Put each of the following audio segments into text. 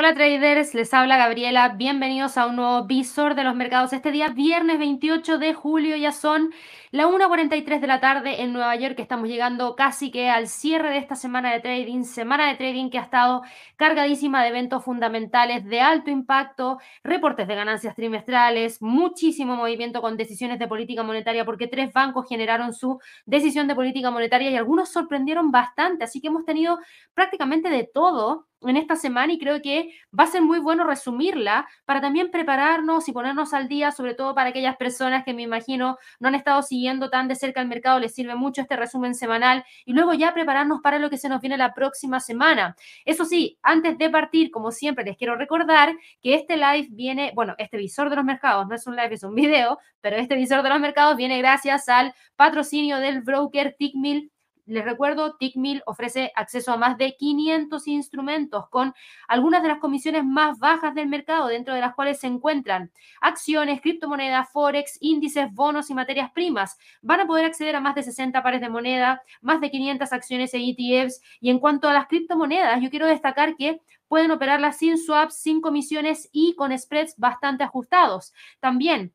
Hola traders, les habla Gabriela. Bienvenidos a un nuevo visor de los mercados. Este día, viernes 28 de julio, ya son la 1.43 de la tarde en Nueva York. Estamos llegando casi que al cierre de esta semana de trading, semana de trading que ha estado cargadísima de eventos fundamentales de alto impacto, reportes de ganancias trimestrales, muchísimo movimiento con decisiones de política monetaria, porque tres bancos generaron su decisión de política monetaria y algunos sorprendieron bastante. Así que hemos tenido prácticamente de todo en esta semana y creo que va a ser muy bueno resumirla para también prepararnos y ponernos al día, sobre todo para aquellas personas que me imagino no han estado siguiendo tan de cerca el mercado, les sirve mucho este resumen semanal y luego ya prepararnos para lo que se nos viene la próxima semana. Eso sí, antes de partir, como siempre, les quiero recordar que este live viene, bueno, este visor de los mercados, no es un live, es un video, pero este visor de los mercados viene gracias al patrocinio del broker Tickmill les recuerdo, TickMill ofrece acceso a más de 500 instrumentos con algunas de las comisiones más bajas del mercado, dentro de las cuales se encuentran acciones, criptomonedas, forex, índices, bonos y materias primas. Van a poder acceder a más de 60 pares de moneda, más de 500 acciones e ETFs. Y en cuanto a las criptomonedas, yo quiero destacar que pueden operarlas sin swaps, sin comisiones y con spreads bastante ajustados. También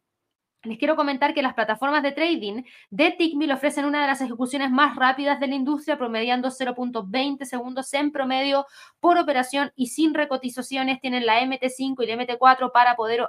les quiero comentar que las plataformas de trading de Tickmill ofrecen una de las ejecuciones más rápidas de la industria, promediando 0.20 segundos en promedio por operación y sin recotizaciones. Tienen la MT5 y la MT4 para poder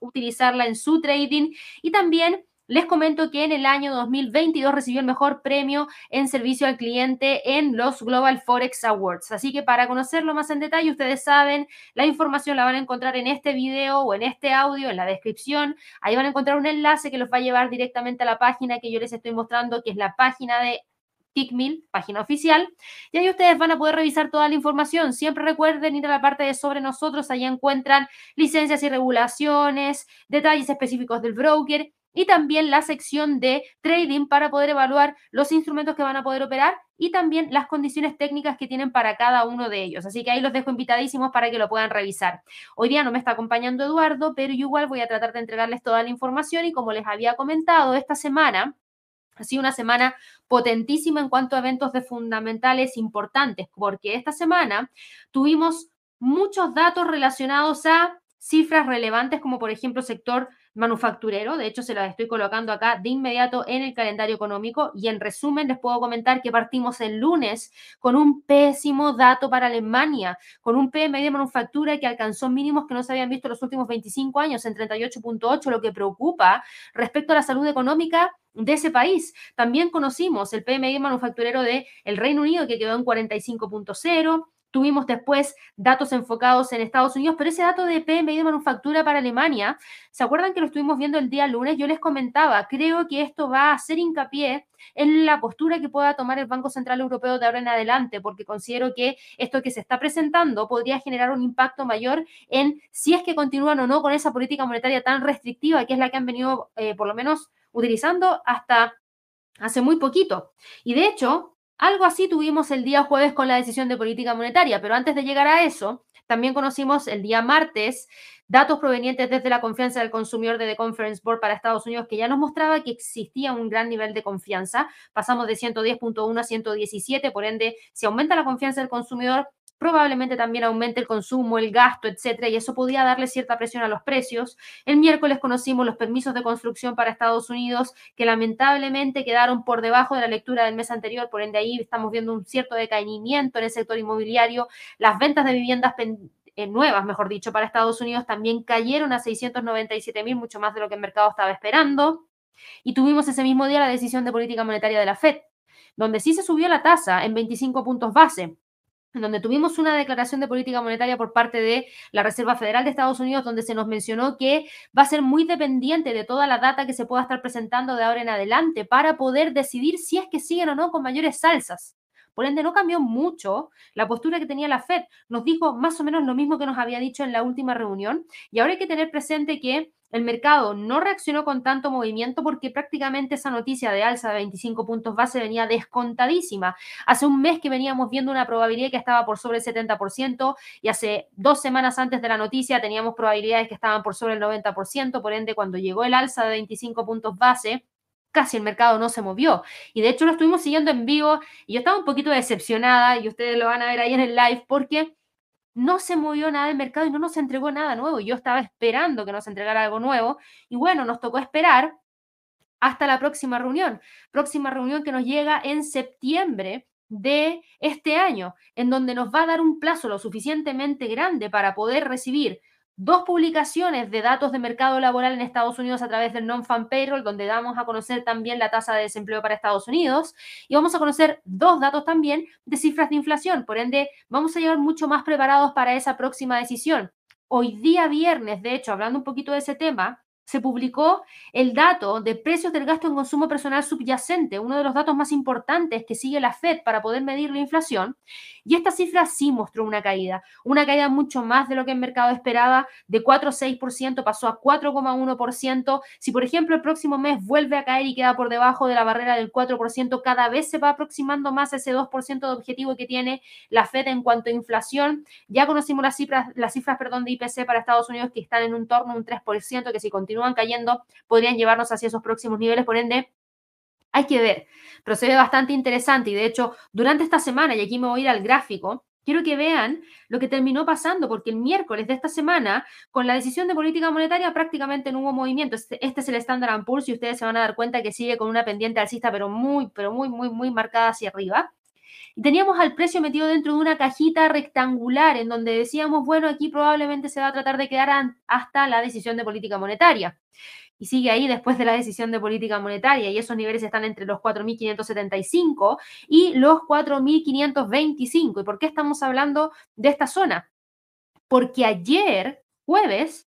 utilizarla en su trading y también les comento que en el año 2022 recibió el mejor premio en servicio al cliente en los Global Forex Awards. Así que para conocerlo más en detalle, ustedes saben, la información la van a encontrar en este video o en este audio, en la descripción. Ahí van a encontrar un enlace que los va a llevar directamente a la página que yo les estoy mostrando, que es la página de TICMIL, página oficial, y ahí ustedes van a poder revisar toda la información. Siempre recuerden ir a la parte de sobre nosotros, ahí encuentran licencias y regulaciones, detalles específicos del broker y también la sección de trading para poder evaluar los instrumentos que van a poder operar y también las condiciones técnicas que tienen para cada uno de ellos. Así que ahí los dejo invitadísimos para que lo puedan revisar. Hoy día no me está acompañando Eduardo, pero yo igual voy a tratar de entregarles toda la información y como les había comentado, esta semana ha sido una semana potentísima en cuanto a eventos de fundamentales importantes, porque esta semana tuvimos muchos datos relacionados a cifras relevantes como por ejemplo sector manufacturero. De hecho, se las estoy colocando acá de inmediato en el calendario económico. Y en resumen, les puedo comentar que partimos el lunes con un pésimo dato para Alemania, con un PMI de manufactura que alcanzó mínimos que no se habían visto los últimos 25 años, en 38.8, lo que preocupa respecto a la salud económica de ese país. También conocimos el PMI manufacturero de el Reino Unido que quedó en 45.0, Tuvimos después datos enfocados en Estados Unidos, pero ese dato de PMI de manufactura para Alemania, ¿se acuerdan que lo estuvimos viendo el día lunes? Yo les comentaba, creo que esto va a hacer hincapié en la postura que pueda tomar el Banco Central Europeo de ahora en adelante, porque considero que esto que se está presentando podría generar un impacto mayor en si es que continúan o no con esa política monetaria tan restrictiva, que es la que han venido eh, por lo menos utilizando hasta hace muy poquito. Y de hecho, algo así tuvimos el día jueves con la decisión de política monetaria, pero antes de llegar a eso, también conocimos el día martes datos provenientes desde la confianza del consumidor de The Conference Board para Estados Unidos que ya nos mostraba que existía un gran nivel de confianza. Pasamos de 110.1 a 117, por ende, si aumenta la confianza del consumidor, probablemente también aumente el consumo, el gasto, etcétera, y eso podía darle cierta presión a los precios. El miércoles conocimos los permisos de construcción para Estados Unidos que lamentablemente quedaron por debajo de la lectura del mes anterior, por ende ahí estamos viendo un cierto decaimiento en el sector inmobiliario. Las ventas de viviendas eh, nuevas, mejor dicho, para Estados Unidos también cayeron a 697 mil, mucho más de lo que el mercado estaba esperando. Y tuvimos ese mismo día la decisión de política monetaria de la Fed, donde sí se subió la tasa en 25 puntos base en donde tuvimos una declaración de política monetaria por parte de la Reserva Federal de Estados Unidos, donde se nos mencionó que va a ser muy dependiente de toda la data que se pueda estar presentando de ahora en adelante para poder decidir si es que siguen o no con mayores salsas. Por ende, no cambió mucho la postura que tenía la Fed. Nos dijo más o menos lo mismo que nos había dicho en la última reunión. Y ahora hay que tener presente que el mercado no reaccionó con tanto movimiento porque prácticamente esa noticia de alza de 25 puntos base venía descontadísima. Hace un mes que veníamos viendo una probabilidad que estaba por sobre el 70% y hace dos semanas antes de la noticia teníamos probabilidades que estaban por sobre el 90%. Por ende, cuando llegó el alza de 25 puntos base, casi el mercado no se movió. Y de hecho lo estuvimos siguiendo en vivo y yo estaba un poquito decepcionada y ustedes lo van a ver ahí en el live porque no se movió nada del mercado y no nos entregó nada nuevo. Yo estaba esperando que nos entregara algo nuevo y bueno, nos tocó esperar hasta la próxima reunión. Próxima reunión que nos llega en septiembre de este año, en donde nos va a dar un plazo lo suficientemente grande para poder recibir dos publicaciones de datos de mercado laboral en Estados Unidos a través del non-fan payroll, donde damos a conocer también la tasa de desempleo para Estados Unidos y vamos a conocer dos datos también de cifras de inflación. Por ende, vamos a llegar mucho más preparados para esa próxima decisión. Hoy día viernes, de hecho, hablando un poquito de ese tema, se publicó el dato de precios del gasto en consumo personal subyacente, uno de los datos más importantes que sigue la Fed para poder medir la inflación. Y esta cifra sí mostró una caída, una caída mucho más de lo que el mercado esperaba, de 4,6% pasó a 4,1%. Si, por ejemplo, el próximo mes vuelve a caer y queda por debajo de la barrera del 4%, cada vez se va aproximando más a ese 2% de objetivo que tiene la Fed en cuanto a inflación. Ya conocimos las cifras, las cifras perdón, de IPC para Estados Unidos que están en un torno a un 3%, que si continúa van cayendo podrían llevarnos hacia esos próximos niveles. Por ende, hay que ver, pero se ve bastante interesante y de hecho, durante esta semana, y aquí me voy a ir al gráfico, quiero que vean lo que terminó pasando, porque el miércoles de esta semana, con la decisión de política monetaria, prácticamente no hubo movimiento. Este, este es el Standard Poor's y ustedes se van a dar cuenta que sigue con una pendiente alcista, pero muy, pero muy, muy, muy marcada hacia arriba. Y teníamos al precio metido dentro de una cajita rectangular en donde decíamos, bueno, aquí probablemente se va a tratar de quedar hasta la decisión de política monetaria. Y sigue ahí después de la decisión de política monetaria y esos niveles están entre los 4.575 y los 4.525. ¿Y por qué estamos hablando de esta zona? Porque ayer, jueves,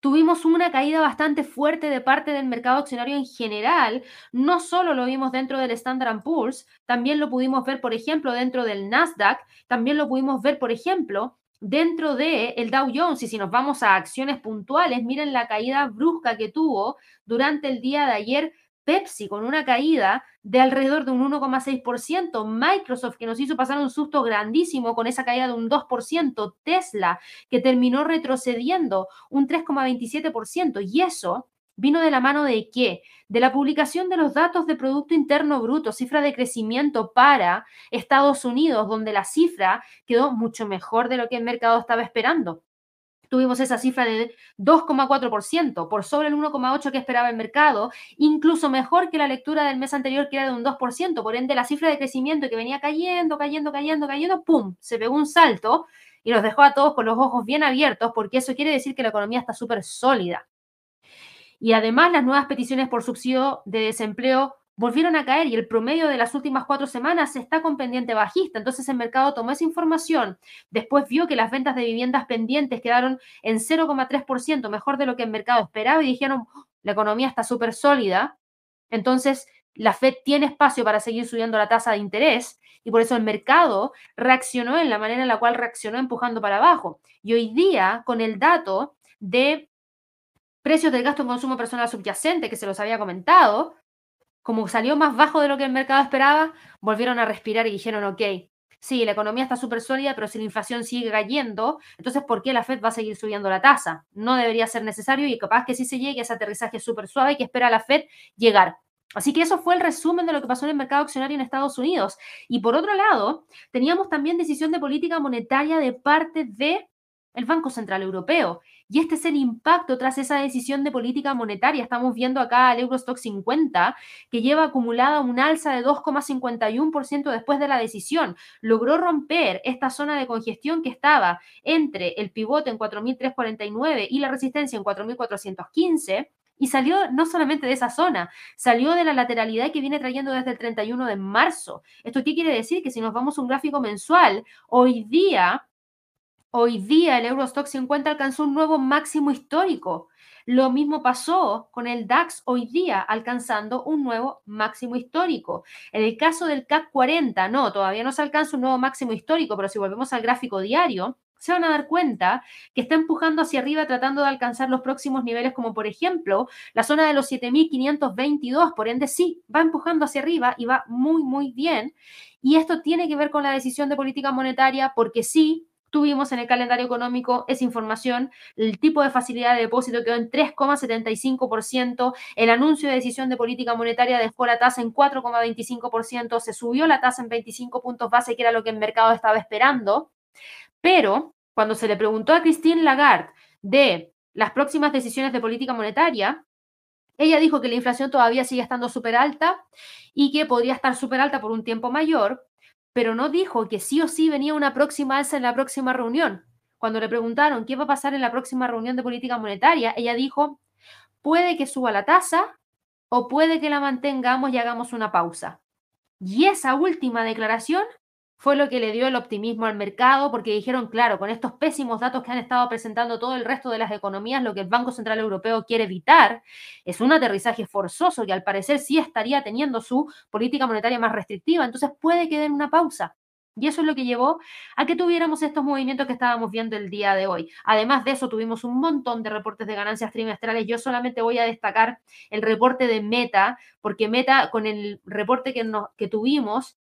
tuvimos una caída bastante fuerte de parte del mercado accionario en general. No solo lo vimos dentro del Standard Poor's, también lo pudimos ver, por ejemplo, dentro del Nasdaq, también lo pudimos ver, por ejemplo, dentro de el Dow Jones y si nos vamos a acciones puntuales, miren la caída brusca que tuvo durante el día de ayer Pepsi con una caída de alrededor de un 1,6%, Microsoft que nos hizo pasar un susto grandísimo con esa caída de un 2%, Tesla que terminó retrocediendo un 3,27% y eso vino de la mano de qué? De la publicación de los datos de Producto Interno Bruto, cifra de crecimiento para Estados Unidos, donde la cifra quedó mucho mejor de lo que el mercado estaba esperando tuvimos esa cifra de 2,4%, por sobre el 1,8% que esperaba el mercado, incluso mejor que la lectura del mes anterior que era de un 2%, por ende la cifra de crecimiento que venía cayendo, cayendo, cayendo, cayendo, ¡pum!, se pegó un salto y nos dejó a todos con los ojos bien abiertos porque eso quiere decir que la economía está súper sólida. Y además las nuevas peticiones por subsidio de desempleo volvieron a caer y el promedio de las últimas cuatro semanas está con pendiente bajista. Entonces el mercado tomó esa información, después vio que las ventas de viviendas pendientes quedaron en 0,3%, mejor de lo que el mercado esperaba y dijeron, oh, la economía está súper sólida. Entonces la Fed tiene espacio para seguir subiendo la tasa de interés y por eso el mercado reaccionó en la manera en la cual reaccionó empujando para abajo. Y hoy día, con el dato de precios del gasto en consumo personal subyacente que se los había comentado, como salió más bajo de lo que el mercado esperaba, volvieron a respirar y dijeron, ok, sí, la economía está súper sólida, pero si la inflación sigue cayendo, entonces ¿por qué la Fed va a seguir subiendo la tasa? No debería ser necesario y capaz que sí se llegue a ese aterrizaje súper suave que espera la Fed llegar. Así que eso fue el resumen de lo que pasó en el mercado accionario en Estados Unidos. Y por otro lado, teníamos también decisión de política monetaria de parte de Banco Central Europeo. Y este es el impacto tras esa decisión de política monetaria. Estamos viendo acá al Eurostock 50, que lleva acumulada un alza de 2,51% después de la decisión. Logró romper esta zona de congestión que estaba entre el pivote en 4.349 y la resistencia en 4.415 y salió no solamente de esa zona, salió de la lateralidad que viene trayendo desde el 31 de marzo. ¿Esto qué quiere decir? Que si nos vamos a un gráfico mensual, hoy día Hoy día el Eurostock 50 alcanzó un nuevo máximo histórico. Lo mismo pasó con el DAX hoy día, alcanzando un nuevo máximo histórico. En el caso del CAC 40, no, todavía no se alcanza un nuevo máximo histórico, pero si volvemos al gráfico diario, se van a dar cuenta que está empujando hacia arriba tratando de alcanzar los próximos niveles, como por ejemplo la zona de los 7522. Por ende, sí, va empujando hacia arriba y va muy, muy bien. Y esto tiene que ver con la decisión de política monetaria, porque sí, tuvimos en el calendario económico esa información, el tipo de facilidad de depósito quedó en 3,75%, el anuncio de decisión de política monetaria dejó la tasa en 4,25%, se subió la tasa en 25 puntos base, que era lo que el mercado estaba esperando, pero cuando se le preguntó a Christine Lagarde de las próximas decisiones de política monetaria, ella dijo que la inflación todavía sigue estando súper alta y que podría estar súper alta por un tiempo mayor, pero no dijo que sí o sí venía una próxima alza en la próxima reunión. Cuando le preguntaron qué va a pasar en la próxima reunión de política monetaria, ella dijo, puede que suba la tasa o puede que la mantengamos y hagamos una pausa. Y esa última declaración fue lo que le dio el optimismo al mercado, porque dijeron, claro, con estos pésimos datos que han estado presentando todo el resto de las economías, lo que el Banco Central Europeo quiere evitar es un aterrizaje forzoso que al parecer sí estaría teniendo su política monetaria más restrictiva, entonces puede que den una pausa. Y eso es lo que llevó a que tuviéramos estos movimientos que estábamos viendo el día de hoy. Además de eso, tuvimos un montón de reportes de ganancias trimestrales. Yo solamente voy a destacar el reporte de Meta, porque Meta, con el reporte que, que tuvimos,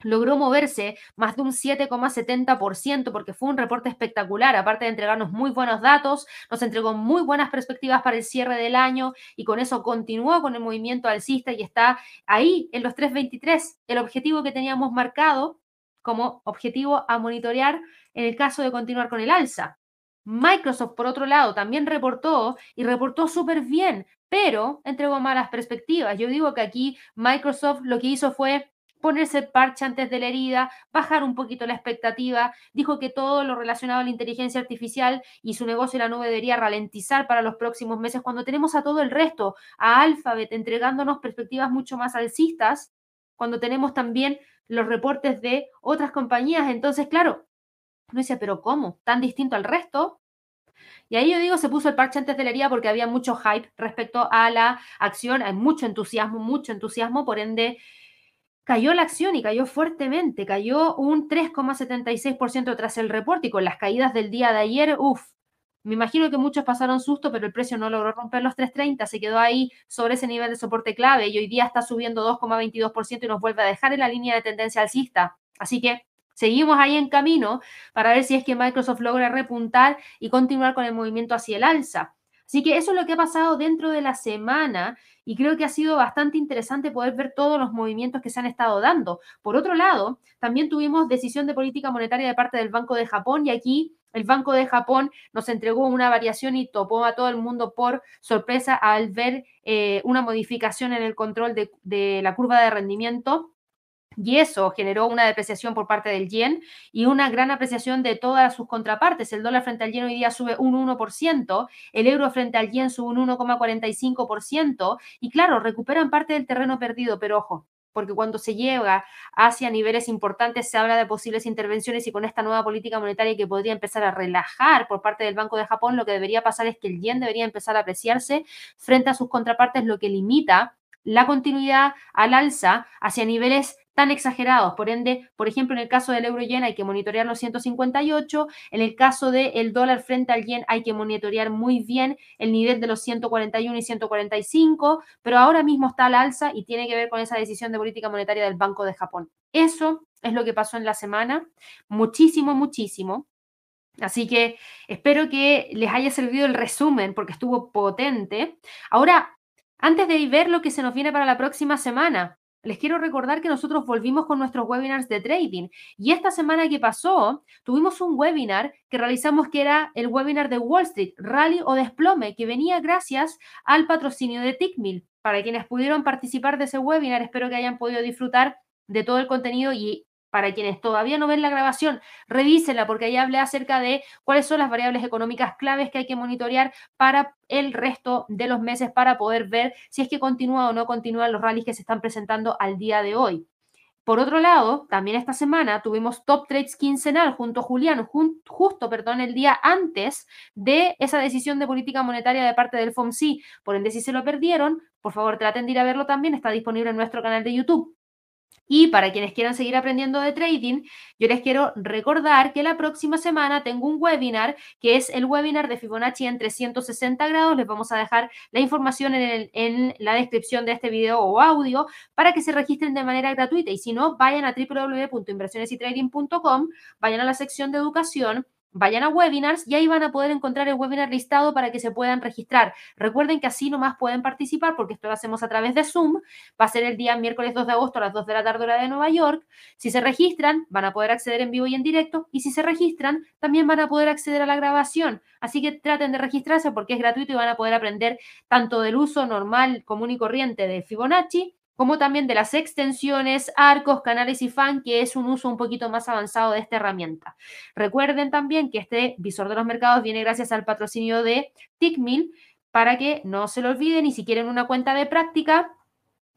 logró moverse más de un 7,70% porque fue un reporte espectacular, aparte de entregarnos muy buenos datos, nos entregó muy buenas perspectivas para el cierre del año y con eso continuó con el movimiento alcista y está ahí en los 323, el objetivo que teníamos marcado como objetivo a monitorear en el caso de continuar con el alza. Microsoft, por otro lado, también reportó y reportó súper bien, pero entregó malas perspectivas. Yo digo que aquí Microsoft lo que hizo fue ponerse parche antes de la herida, bajar un poquito la expectativa, dijo que todo lo relacionado a la inteligencia artificial y su negocio en la nube debería ralentizar para los próximos meses, cuando tenemos a todo el resto, a Alphabet entregándonos perspectivas mucho más alcistas, cuando tenemos también los reportes de otras compañías. Entonces, claro, no dice, pero ¿cómo? ¿Tan distinto al resto? Y ahí yo digo, se puso el parche antes de la herida porque había mucho hype respecto a la acción, hay mucho entusiasmo, mucho entusiasmo, por ende, cayó la acción y cayó fuertemente, cayó un 3,76% tras el reporte y con las caídas del día de ayer, uff, me imagino que muchos pasaron susto, pero el precio no logró romper los 3.30, se quedó ahí sobre ese nivel de soporte clave y hoy día está subiendo 2,22% y nos vuelve a dejar en la línea de tendencia alcista. Así que seguimos ahí en camino para ver si es que Microsoft logra repuntar y continuar con el movimiento hacia el alza. Así que eso es lo que ha pasado dentro de la semana y creo que ha sido bastante interesante poder ver todos los movimientos que se han estado dando. Por otro lado, también tuvimos decisión de política monetaria de parte del Banco de Japón y aquí el Banco de Japón nos entregó una variación y topó a todo el mundo por sorpresa al ver eh, una modificación en el control de, de la curva de rendimiento y eso generó una depreciación por parte del yen y una gran apreciación de todas sus contrapartes. El dólar frente al yen hoy día sube un 1%, el euro frente al yen sube un 1,45% y claro, recuperan parte del terreno perdido, pero ojo, porque cuando se llega hacia niveles importantes se habla de posibles intervenciones y con esta nueva política monetaria que podría empezar a relajar por parte del Banco de Japón, lo que debería pasar es que el yen debería empezar a apreciarse frente a sus contrapartes, lo que limita la continuidad al alza hacia niveles tan exagerados. Por ende, por ejemplo, en el caso del euro yen hay que monitorear los 158, en el caso del dólar frente al yen hay que monitorear muy bien el nivel de los 141 y 145, pero ahora mismo está al alza y tiene que ver con esa decisión de política monetaria del Banco de Japón. Eso es lo que pasó en la semana, muchísimo, muchísimo. Así que espero que les haya servido el resumen porque estuvo potente. Ahora, antes de ver lo que se nos viene para la próxima semana, les quiero recordar que nosotros volvimos con nuestros webinars de trading y esta semana que pasó tuvimos un webinar que realizamos que era el webinar de Wall Street, Rally o Desplome, que venía gracias al patrocinio de Tickmill. Para quienes pudieron participar de ese webinar, espero que hayan podido disfrutar de todo el contenido y para quienes todavía no ven la grabación, revísenla porque ahí hablé acerca de cuáles son las variables económicas claves que hay que monitorear para el resto de los meses para poder ver si es que continúa o no continúan los rallies que se están presentando al día de hoy. Por otro lado, también esta semana tuvimos Top Trades quincenal junto a Julián, justo, perdón, el día antes de esa decisión de política monetaria de parte del FOMC. Por ende, si se lo perdieron, por favor traten de ir a verlo también, está disponible en nuestro canal de YouTube. Y para quienes quieran seguir aprendiendo de trading, yo les quiero recordar que la próxima semana tengo un webinar que es el webinar de Fibonacci en 360 grados. Les vamos a dejar la información en, la descripción de este video o audio para que se registren de manera gratuita. Y si no, vayan a www.inversionesytrading.com, vayan a la sección de educación vayan a webinars y ahí van a poder encontrar el webinar listado para que se puedan registrar. Recuerden que así nomás pueden participar porque esto lo hacemos a través de Zoom. Va a ser el día miércoles 2 de agosto a las 2 de la tarde hora de Nueva York. Si se registran, van a poder acceder en vivo y en directo. Y si se registran, también van a poder acceder a la grabación. Así que traten de registrarse porque es gratuito y van a poder aprender tanto del uso normal, común y corriente de Fibonacci como también de las extensiones, arcos, canales y fan, que es un uso un poquito más avanzado de esta herramienta. Recuerden también que este visor de los mercados viene gracias al patrocinio de Tickmill, para que no se lo olviden y si quieren una cuenta de práctica,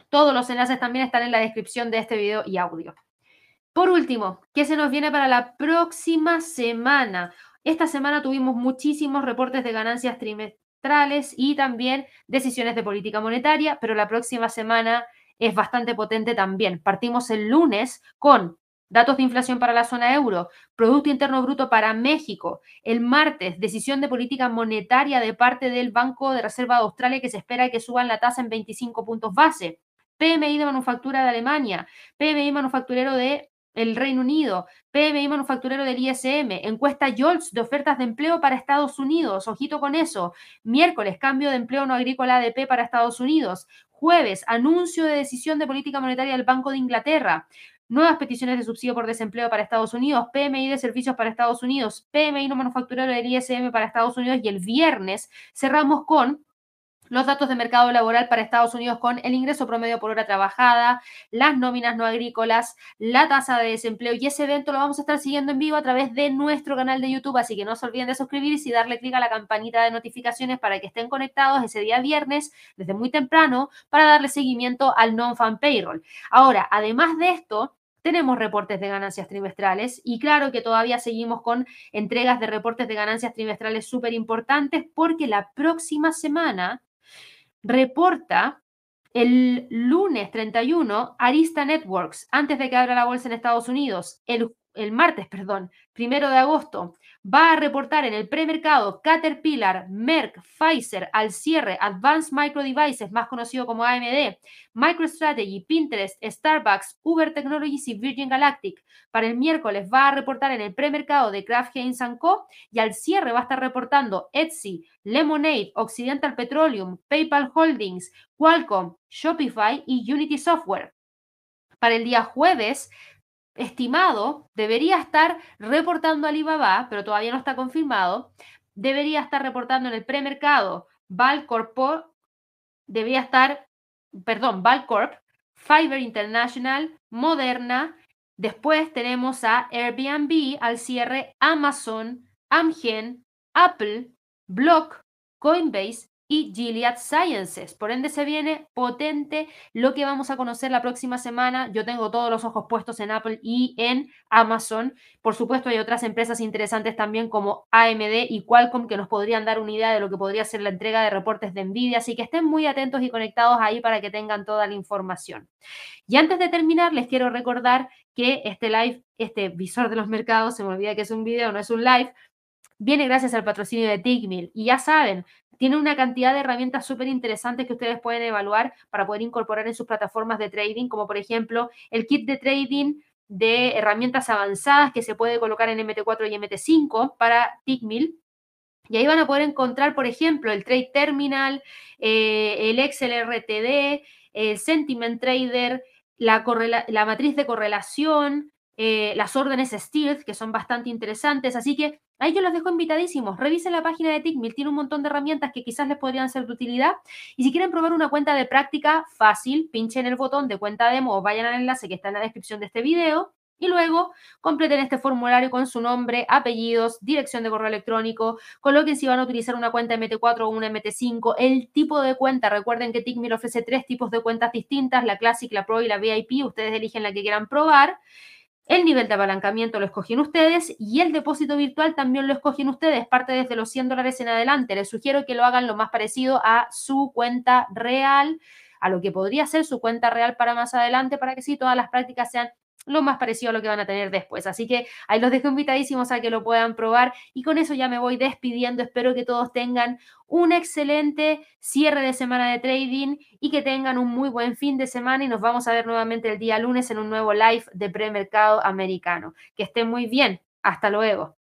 todos los enlaces también están en la descripción de este video y audio. Por último, ¿qué se nos viene para la próxima semana? Esta semana tuvimos muchísimos reportes de ganancias trimestrales y también decisiones de política monetaria, pero la próxima semana es bastante potente también. Partimos el lunes con datos de inflación para la zona euro, Producto Interno Bruto para México. El martes, decisión de política monetaria de parte del Banco de Reserva de Australia que se espera que suban la tasa en 25 puntos base. PMI de manufactura de Alemania, PMI manufacturero de el Reino Unido, PMI manufacturero del ISM, encuesta JOLTS de ofertas de empleo para Estados Unidos, ojito con eso, miércoles, cambio de empleo no agrícola ADP para Estados Unidos, jueves, anuncio de decisión de política monetaria del Banco de Inglaterra, nuevas peticiones de subsidio por desempleo para Estados Unidos, PMI de servicios para Estados Unidos, PMI no manufacturero del ISM para Estados Unidos y el viernes cerramos con los datos de mercado laboral para Estados Unidos con el ingreso promedio por hora trabajada, las nóminas no agrícolas, la tasa de desempleo y ese evento lo vamos a estar siguiendo en vivo a través de nuestro canal de YouTube, así que no se olviden de suscribirse y darle clic a la campanita de notificaciones para que estén conectados ese día viernes desde muy temprano para darle seguimiento al non-fan payroll. Ahora, además de esto, tenemos reportes de ganancias trimestrales y claro que todavía seguimos con entregas de reportes de ganancias trimestrales súper importantes porque la próxima semana reporta el lunes 31 Arista Networks, antes de que abra la bolsa en Estados Unidos, el, el martes, perdón, primero de agosto, va a reportar en el premercado Caterpillar, Merck, Pfizer al cierre, Advanced Micro Devices, más conocido como AMD, MicroStrategy, Pinterest, Starbucks, Uber Technologies y Virgin Galactic. Para el miércoles va a reportar en el premercado de Kraft Heinz Co. y al cierre va a estar reportando Etsy, Lemonade, Occidental Petroleum, PayPal Holdings, Qualcomm, Shopify y Unity Software. Para el día jueves estimado debería estar reportando Alibaba, pero todavía no está confirmado, debería estar reportando en el premercado Valcorp, debería estar, perdón, Valcorp, Fiverr International, Moderna, después tenemos a Airbnb al cierre, Amazon, Amgen, Apple, Block, Coinbase y Gilead Sciences. Por ende, se viene potente lo que vamos a conocer la próxima semana. Yo tengo todos los ojos puestos en Apple y en Amazon. Por supuesto, hay otras empresas interesantes también como AMD y Qualcomm que nos podrían dar una idea de lo que podría ser la entrega de reportes de Nvidia. Así que estén muy atentos y conectados ahí para que tengan toda la información. Y antes de terminar, les quiero recordar que este live, este visor de los mercados, se me olvida que es un video, no es un live, viene gracias al patrocinio de Tickmill. Y ya saben, tiene una cantidad de herramientas súper interesantes que ustedes pueden evaluar para poder incorporar en sus plataformas de trading, como por ejemplo el kit de trading de herramientas avanzadas que se puede colocar en MT4 y MT5 para Tickmill. Y ahí van a poder encontrar, por ejemplo, el Trade Terminal, eh, el Excel RTD, el Sentiment Trader, la, matriz de correlación, eh, las órdenes Stealth, que son bastante interesantes. Así que ahí yo los dejo invitadísimos. Revisen la página de Tickmill, tiene un montón de herramientas que quizás les podrían ser de utilidad. Y si quieren probar una cuenta de práctica fácil, pinchen el botón de cuenta demo o vayan al enlace que está en la descripción de este video. Y luego completen este formulario con su nombre, apellidos, dirección de correo electrónico, coloquen si van a utilizar una cuenta MT4 o una MT5, el tipo de cuenta. Recuerden que Tickmill ofrece tres tipos de cuentas distintas, la Classic, la Pro y la VIP. Ustedes eligen la que quieran probar. El nivel de apalancamiento lo escogen ustedes y el depósito virtual también lo escogen ustedes, parte desde los 100 dólares en adelante. Les sugiero que lo hagan lo más parecido a su cuenta real, a lo que podría ser su cuenta real para más adelante, para que sí todas las prácticas sean lo más parecido a lo que van a tener después. Así que ahí los dejo invitadísimos a que lo puedan probar y con eso ya me voy despidiendo. Espero que todos tengan un excelente cierre de semana de trading y que tengan un muy buen fin de semana y nos vamos a ver nuevamente el día lunes en un nuevo live de premercado americano. Que estén muy bien. Hasta luego.